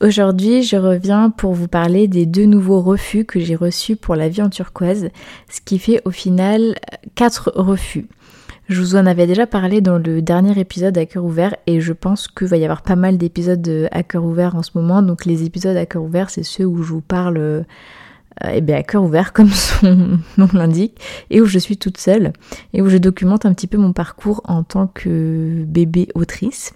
Aujourd'hui, je reviens pour vous parler des deux nouveaux refus que j'ai reçus pour la vie en turquoise, ce qui fait au final quatre refus. Je vous en avais déjà parlé dans le dernier épisode à cœur ouvert et je pense qu'il va y avoir pas mal d'épisodes à cœur ouvert en ce moment. Donc les épisodes à cœur ouvert, c'est ceux où je vous parle euh, eh bien, à cœur ouvert comme son nom l'indique et où je suis toute seule et où je documente un petit peu mon parcours en tant que bébé autrice.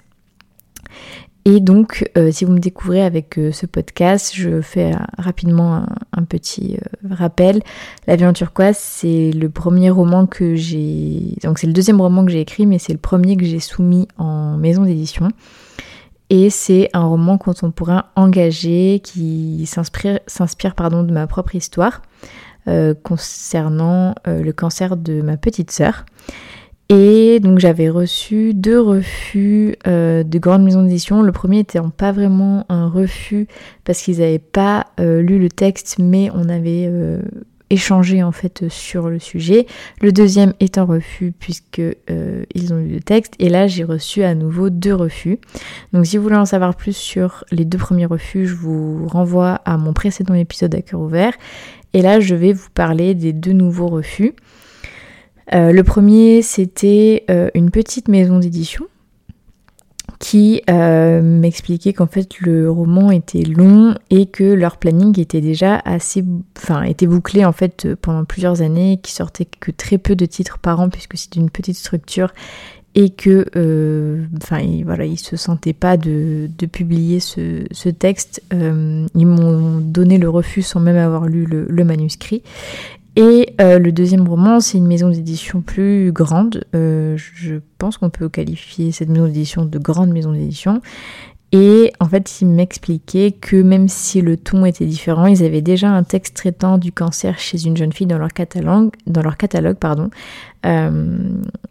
Et donc, euh, si vous me découvrez avec euh, ce podcast, je fais euh, rapidement un, petit rappel. La vie en turquoise, c'est le premier roman que j'ai... Donc c'est le deuxième roman que j'ai écrit, mais c'est le premier que j'ai soumis en maison d'édition. Et c'est un roman contemporain engagé qui s'inspire, de ma propre histoire concernant le cancer de ma petite sœur. Et donc j'avais reçu deux refus euh, de grandes maisons d'édition. Le premier était pas vraiment un refus parce qu'ils n'avaient pas euh, lu le texte, mais on avait euh, échangé en fait sur le sujet. Le deuxième est un refus puisque ils ont lu le texte. Et là j'ai reçu à nouveau deux refus. Donc si vous voulez en savoir plus sur les deux premiers refus, je vous renvoie à mon précédent épisode à cœur ouvert. Et là je vais vous parler des deux nouveaux refus. Euh, le premier, c'était euh, une petite maison d'édition qui euh, m'expliquait qu'en fait le roman était long et que leur planning était déjà assez, enfin était bouclé en fait pendant plusieurs années, qui sortait que très peu de titres par an puisque c'est une petite structure et que, enfin voilà, ils se sentaient pas de, publier ce, texte. ils m'ont donné le refus sans même avoir lu le manuscrit et euh, le deuxième roman, c'est une maison d'édition plus grande. Euh, je pense qu'on peut qualifier cette maison d'édition de grande maison d'édition. Et en fait, ils m'expliquaient que même si le ton était différent, ils avaient déjà un texte traitant du cancer chez une jeune fille dans leur catalogue, dans leur catalogue pardon, euh,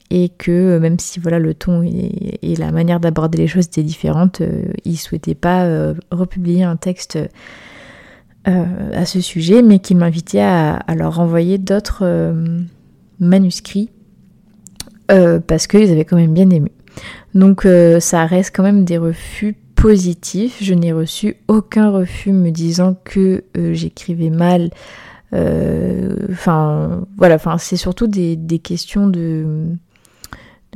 et que même si voilà le ton et, et la manière d'aborder les choses étaient différentes, ils souhaitaient pas republier un texte euh, à ce sujet, mais qui m'invitait à, leur envoyer d'autres euh, manuscrits euh, parce qu'ils avaient quand même bien aimé. Donc ça reste quand même des refus positifs. Je n'ai reçu aucun refus me disant que j'écrivais mal. Enfin voilà, c'est surtout des questions de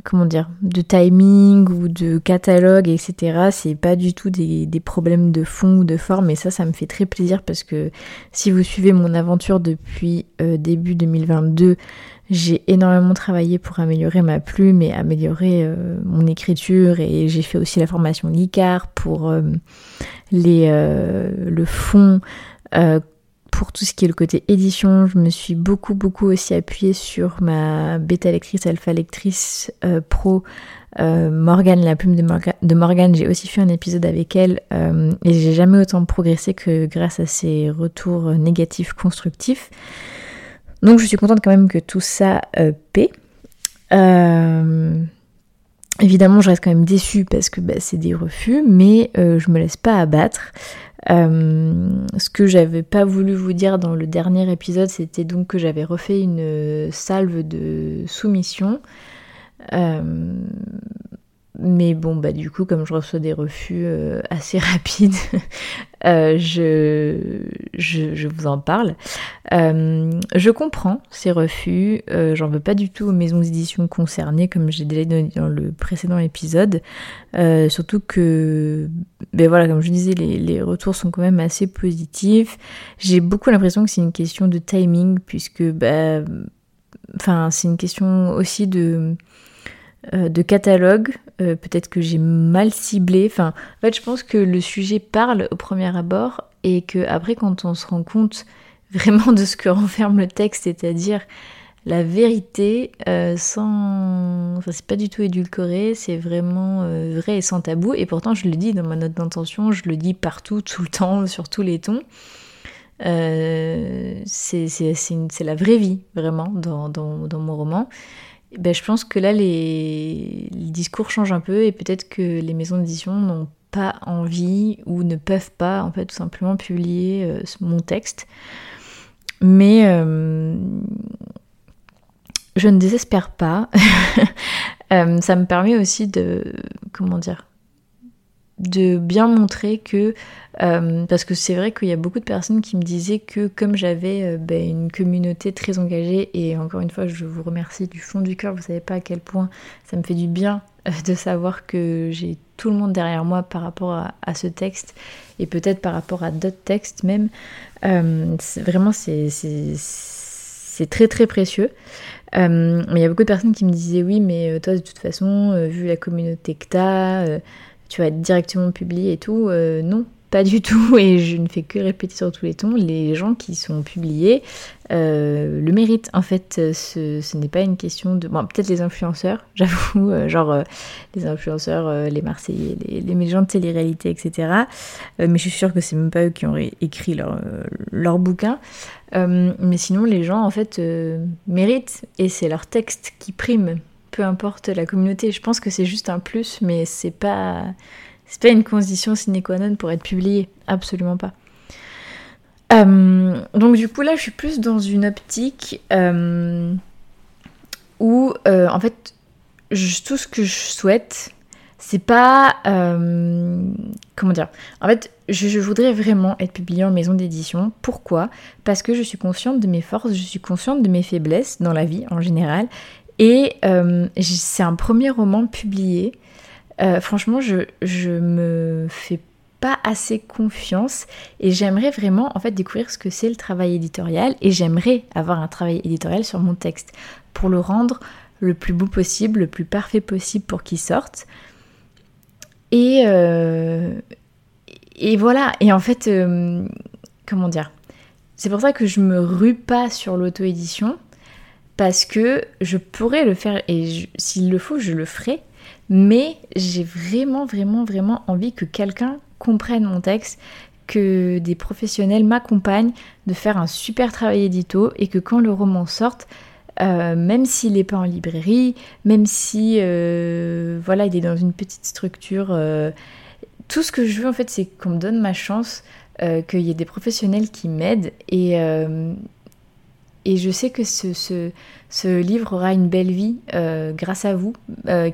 comment dire, de timing ou de catalogue, etc. C'est pas du tout des, problèmes de fond ou de forme, et ça, ça me fait très plaisir parce que si vous suivez mon aventure depuis euh, début 2022, j'ai énormément travaillé pour améliorer ma plume et améliorer euh, mon écriture, et j'ai fait aussi la formation LICAR pour euh, les, le fond pour tout ce qui est le côté édition, je me suis beaucoup beaucoup aussi appuyée sur ma bêta lectrice, alpha lectrice euh, pro euh, Morgane, la plume de, Morgane. J'ai aussi fait un épisode avec elle euh, et j'ai jamais autant progressé que grâce à ses retours négatifs constructifs. Donc je suis contente quand même que tout ça paie. Évidemment, je reste quand même déçue parce que bah, c'est des refus, mais je me laisse pas abattre. Euh, ce que j'avais pas voulu vous dire dans le dernier épisode, c'était donc que j'avais refait une salve de soumission. Euh, mais bon, bah du coup, comme je reçois des refus euh, assez rapides, euh, je, je, vous en parle. Euh, je comprends ces refus, j'en veux pas du tout aux maisons d'édition concernées, comme j'ai déjà dit dans le précédent épisode. surtout que, ben voilà, comme je disais, les, les retours sont quand même assez positifs. J'ai beaucoup l'impression que c'est une question de timing, puisque, bah, enfin, c'est une question aussi de euh, de catalogue, euh, peut-être que j'ai mal ciblé. Enfin, en fait, je pense que le sujet parle au premier abord et que après, quand on se rend compte vraiment de ce que renferme le texte, c'est-à-dire la vérité euh, sans. C'est pas du tout édulcoré, c'est vraiment vrai et sans tabou. Et pourtant, je le dis dans ma note d'intention, je le dis partout, tout le temps, sur tous les tons. c'est la vraie vie, vraiment, dans, mon roman. Ben, je pense que là, les, discours changent un peu et peut-être que les maisons d'édition n'ont pas envie ou ne peuvent pas, en fait, tout simplement publier mon texte. Mais je ne désespère pas. Euh, ça me permet aussi de, comment dire, de bien montrer que, euh, parce que c'est vrai qu'il y a beaucoup de personnes qui me disaient que comme j'avais euh, ben, une communauté très engagée, et encore une fois je vous remercie du fond du cœur, vous savez pas à quel point ça me fait du bien de savoir que j'ai tout le monde derrière moi par rapport à, ce texte, et peut-être par rapport à d'autres textes même, vraiment c'est très très précieux. Euh, mais il y a beaucoup de personnes qui me disaient oui, mais euh, toi de toute façon, euh, vu la communauté que tu as, tu vas directement publié et tout. non, pas du tout, et je ne fais que répéter sur tous les tons, les gens qui sont publiés le méritent. En fait, ce, n'est pas une question de... Bon, peut-être les influenceurs, j'avoue, genre les influenceurs, les Marseillais, les, gens de télé-réalité, etc. mais je suis sûre que c'est même pas eux qui ont écrit leur, bouquin. Euh, mais sinon, les gens, en fait, euh, méritent, et c'est leur texte qui prime, peu importe la communauté. Je pense que c'est juste un plus, mais c'est pas, c'est pas une condition sine qua non pour être publié, absolument pas. Euh, donc du coup là je suis plus dans une optique où en fait tout ce que je souhaite c'est pas comment dire? En fait je, voudrais vraiment être publiée en maison d'édition. Pourquoi? Parce que je suis consciente de mes forces, je suis consciente de mes faiblesses dans la vie en général. Et euh, c'est un premier roman publié. Euh, franchement, je, je me fais pas assez confiance et j'aimerais vraiment en fait découvrir ce que c'est le travail éditorial et j'aimerais avoir un travail éditorial sur mon texte pour le rendre le plus beau possible, le plus parfait possible pour qu'il sorte. Et, euh, voilà, et en fait, euh, comment dire? C'est pour ça que je me rue pas sur l'auto-édition, parce que je pourrais le faire, et s'il le faut, je le ferai, mais j'ai vraiment, vraiment, vraiment envie que quelqu'un comprenne mon texte, que des professionnels m'accompagnent, de faire un super travail édito, et que quand le roman sorte, euh, même s'il n'est pas en librairie, même si euh, voilà, il est dans une petite structure tout ce que je veux en fait, c'est qu'on me donne ma chance, euh, qu'il y ait des professionnels qui m'aident et, euh, et je sais que ce, ce, livre aura une belle vie euh, grâce à vous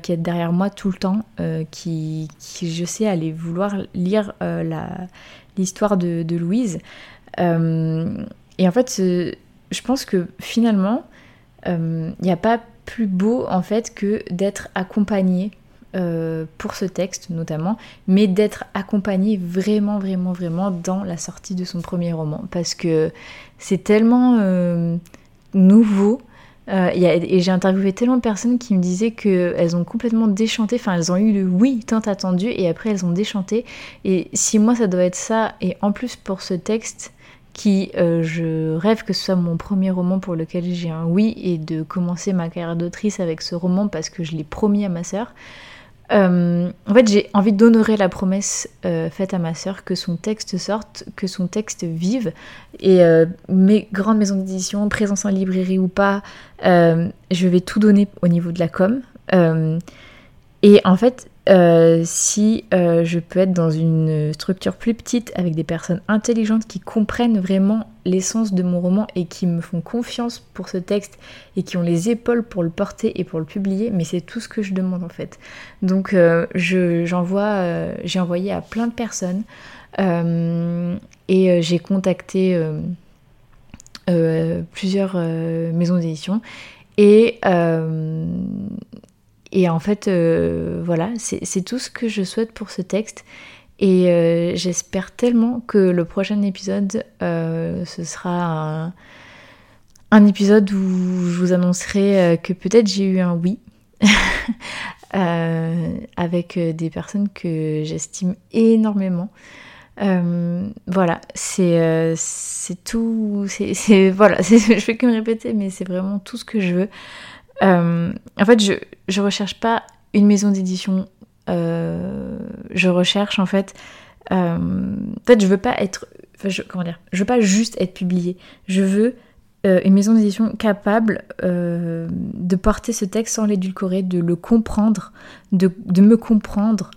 qui êtes derrière moi tout le temps, qui, qui, je sais allez vouloir lire l'histoire de, de, Louise. et en fait, je pense que finalement, il n'y a pas plus beau en fait que d'être accompagné euh, pour ce texte notamment, mais d'être accompagné vraiment, vraiment, vraiment dans la sortie de son premier roman, parce que c'est tellement euh, nouveau. Euh, et j'ai interviewé tellement de personnes qui me disaient qu'elles ont complètement déchanté, enfin elles ont eu le oui tant attendu et après elles ont déchanté. Et si moi ça doit être ça, et en plus pour ce texte qui je rêve que ce soit mon premier roman pour lequel j'ai un oui et de commencer ma carrière d'autrice avec ce roman parce que je l'ai promis à ma sœur. Euh, en fait, j'ai envie d'honorer la promesse euh, faite à ma sœur que son texte sorte, que son texte vive. Et euh, mes grandes maisons d'édition, présence en librairie ou pas, je vais tout donner au niveau de la com. et en fait, euh, si euh, je peux être dans une structure plus petite avec des personnes intelligentes qui comprennent vraiment l'essence de mon roman et qui me font confiance pour ce texte et qui ont les épaules pour le porter et pour le publier, mais c'est tout ce que je demande en fait. Donc euh, j'ai envoyé à plein de personnes et j'ai contacté plusieurs maisons d'édition et et en fait, euh, voilà, c'est tout ce que je souhaite pour ce texte. Et euh, j'espère tellement que le prochain épisode, euh, ce sera un, épisode où je vous annoncerai que peut-être j'ai eu un oui. avec des personnes que j'estime énormément. voilà, c'est tout. Voilà, je fais que me répéter, mais c'est vraiment tout ce que je veux. Euh, en fait, je, je recherche pas une maison d'édition. Euh, je recherche en fait. Euh, en fait, je veux pas être comment dire Je veux pas juste être publié. Je veux une maison d'édition capable de porter ce texte sans l'édulcorer, de le comprendre, de, me comprendre,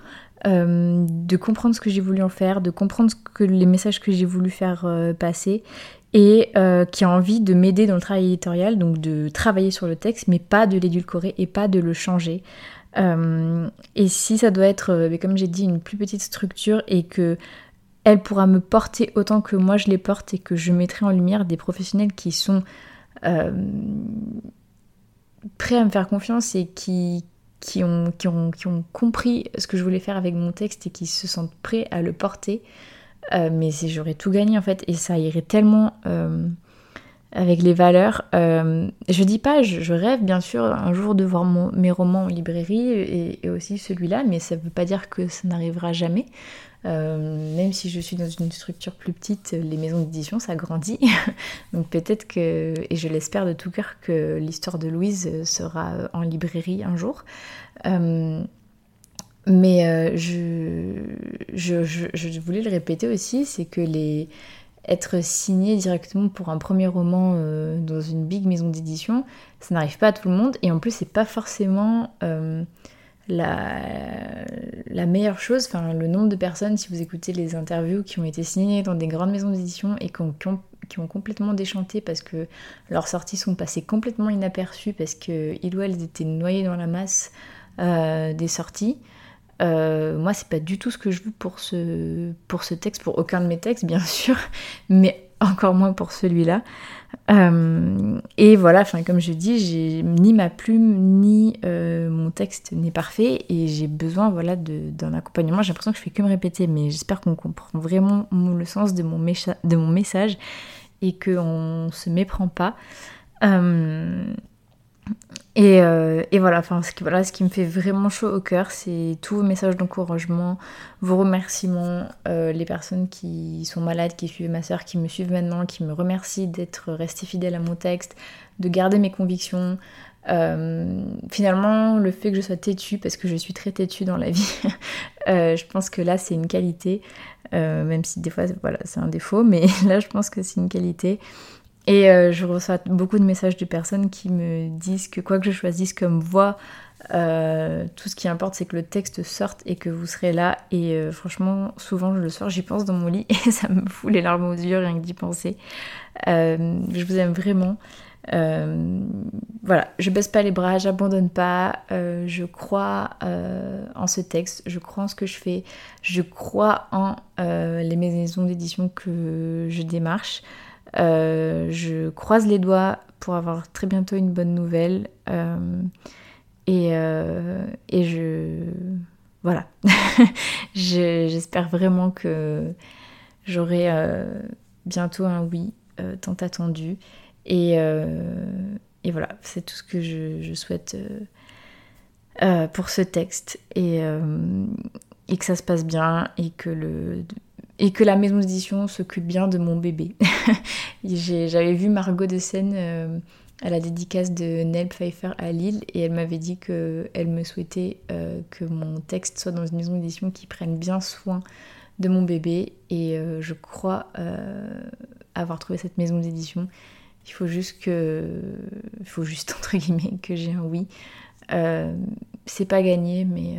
de comprendre ce que j'ai voulu en faire, de comprendre ce que, les messages que j'ai voulu faire passer et qui a envie de m'aider dans le travail éditorial, donc de travailler sur le texte, mais pas de l'édulcorer et pas de le changer. et si ça doit être, comme j'ai dit, une plus petite structure et que elle pourra me porter autant que moi je les porte et que je mettrai en lumière des professionnels qui sont euh, prêts à me faire confiance et qui, ont, compris ce que je voulais faire avec mon texte et qui se sentent prêts à le porter. Euh, mais j'aurais tout gagné en fait et ça irait tellement euh, avec les valeurs. je dis pas, je, rêve bien sûr un jour de voir mes romans en librairie et, aussi celui-là, mais ça veut pas dire que ça n'arrivera jamais. Euh, même si je suis dans une structure plus petite, les maisons d'édition, ça grandit. Donc peut-être que, et je l'espère de tout cœur, que l'histoire de Louise sera en librairie un jour. Euh, mais euh, je, je, je, voulais le répéter aussi, c'est que les, être signé directement pour un premier roman dans une big maison d'édition, ça n'arrive pas à tout le monde. Et en plus, c'est pas forcément la, meilleure chose, enfin le nombre de personnes, si vous écoutez les interviews qui ont été signées dans des grandes maisons d'édition et qui ont, complètement déchanté parce que leurs sorties sont passées complètement inaperçues parce qu'ils ou elles étaient noyés dans la masse euh, des sorties. Euh, moi, c'est pas du tout ce que je veux pour ce, pour ce texte, pour aucun de mes textes, bien sûr, mais encore moins pour celui-là. Euh, et voilà, enfin comme je dis, ni ma plume ni euh, mon texte n'est parfait et j'ai besoin voilà d'un accompagnement. J'ai l'impression que je fais que me répéter, mais j'espère qu'on comprend vraiment le sens de mon, de mon message et qu'on se méprend pas. Euh, et, voilà, enfin, ce qui, me fait vraiment chaud au cœur, c'est tous vos messages d'encouragement, vos remerciements, euh, les personnes qui sont malades, qui suivent ma soeur, qui me suivent maintenant, qui me remercient d'être resté fidèle à mon texte, de garder mes convictions. Euh, finalement, le fait que je sois têtue, parce que je suis très têtue dans la vie, je pense que là c'est une qualité, même si des fois voilà, c'est un défaut, mais là je pense que c'est une qualité. Et euh, je reçois beaucoup de messages de personnes qui me disent que quoi que je choisisse comme voix, euh, tout ce qui importe c'est que le texte sorte et que vous serez là. Et euh, franchement, souvent le soir, j'y pense dans mon lit et ça me fout les larmes aux yeux rien que d'y penser. je vous aime vraiment. voilà, je baisse pas les bras, j'abandonne pas, je crois en ce texte, je crois en ce que je fais, je crois en les maisons d'édition que je démarche. Euh, je croise les doigts pour avoir très bientôt une bonne nouvelle. Euh, et, euh, et, je. Voilà. J'espère vraiment que j'aurai bientôt un oui tant attendu. Et, et voilà, c'est tout ce que je, je souhaite pour ce texte. Et, et que ça se passe bien et que le et que la maison d'édition s'occupe bien de mon bébé. J'avais vu Margot de Seine euh, à la dédicace de Nell Pfeiffer à Lille et elle m'avait dit qu'elle me souhaitait euh, que mon texte soit dans une maison d'édition qui prenne bien soin de mon bébé et euh, je crois avoir trouvé cette maison d'édition. Il faut juste que, faut juste entre guillemets que j'ai un oui. C'est pas gagné, mais,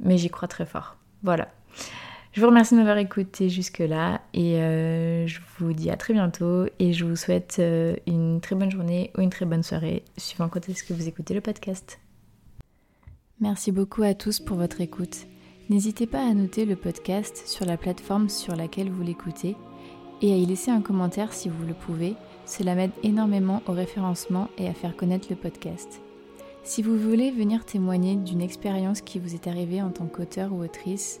mais j'y crois très fort. Voilà. Je vous remercie de m'avoir écouté jusque-là et euh, je vous dis à très bientôt et je vous souhaite euh, une très bonne journée ou une très bonne soirée, suivant quand est-ce que vous écoutez le podcast. Merci beaucoup à tous pour votre écoute. N'hésitez pas à noter le podcast sur la plateforme sur laquelle vous l'écoutez et à y laisser un commentaire si vous le pouvez. Cela m'aide énormément au référencement et à faire connaître le podcast. Si vous voulez venir témoigner d'une expérience qui vous est arrivée en tant qu'auteur ou autrice,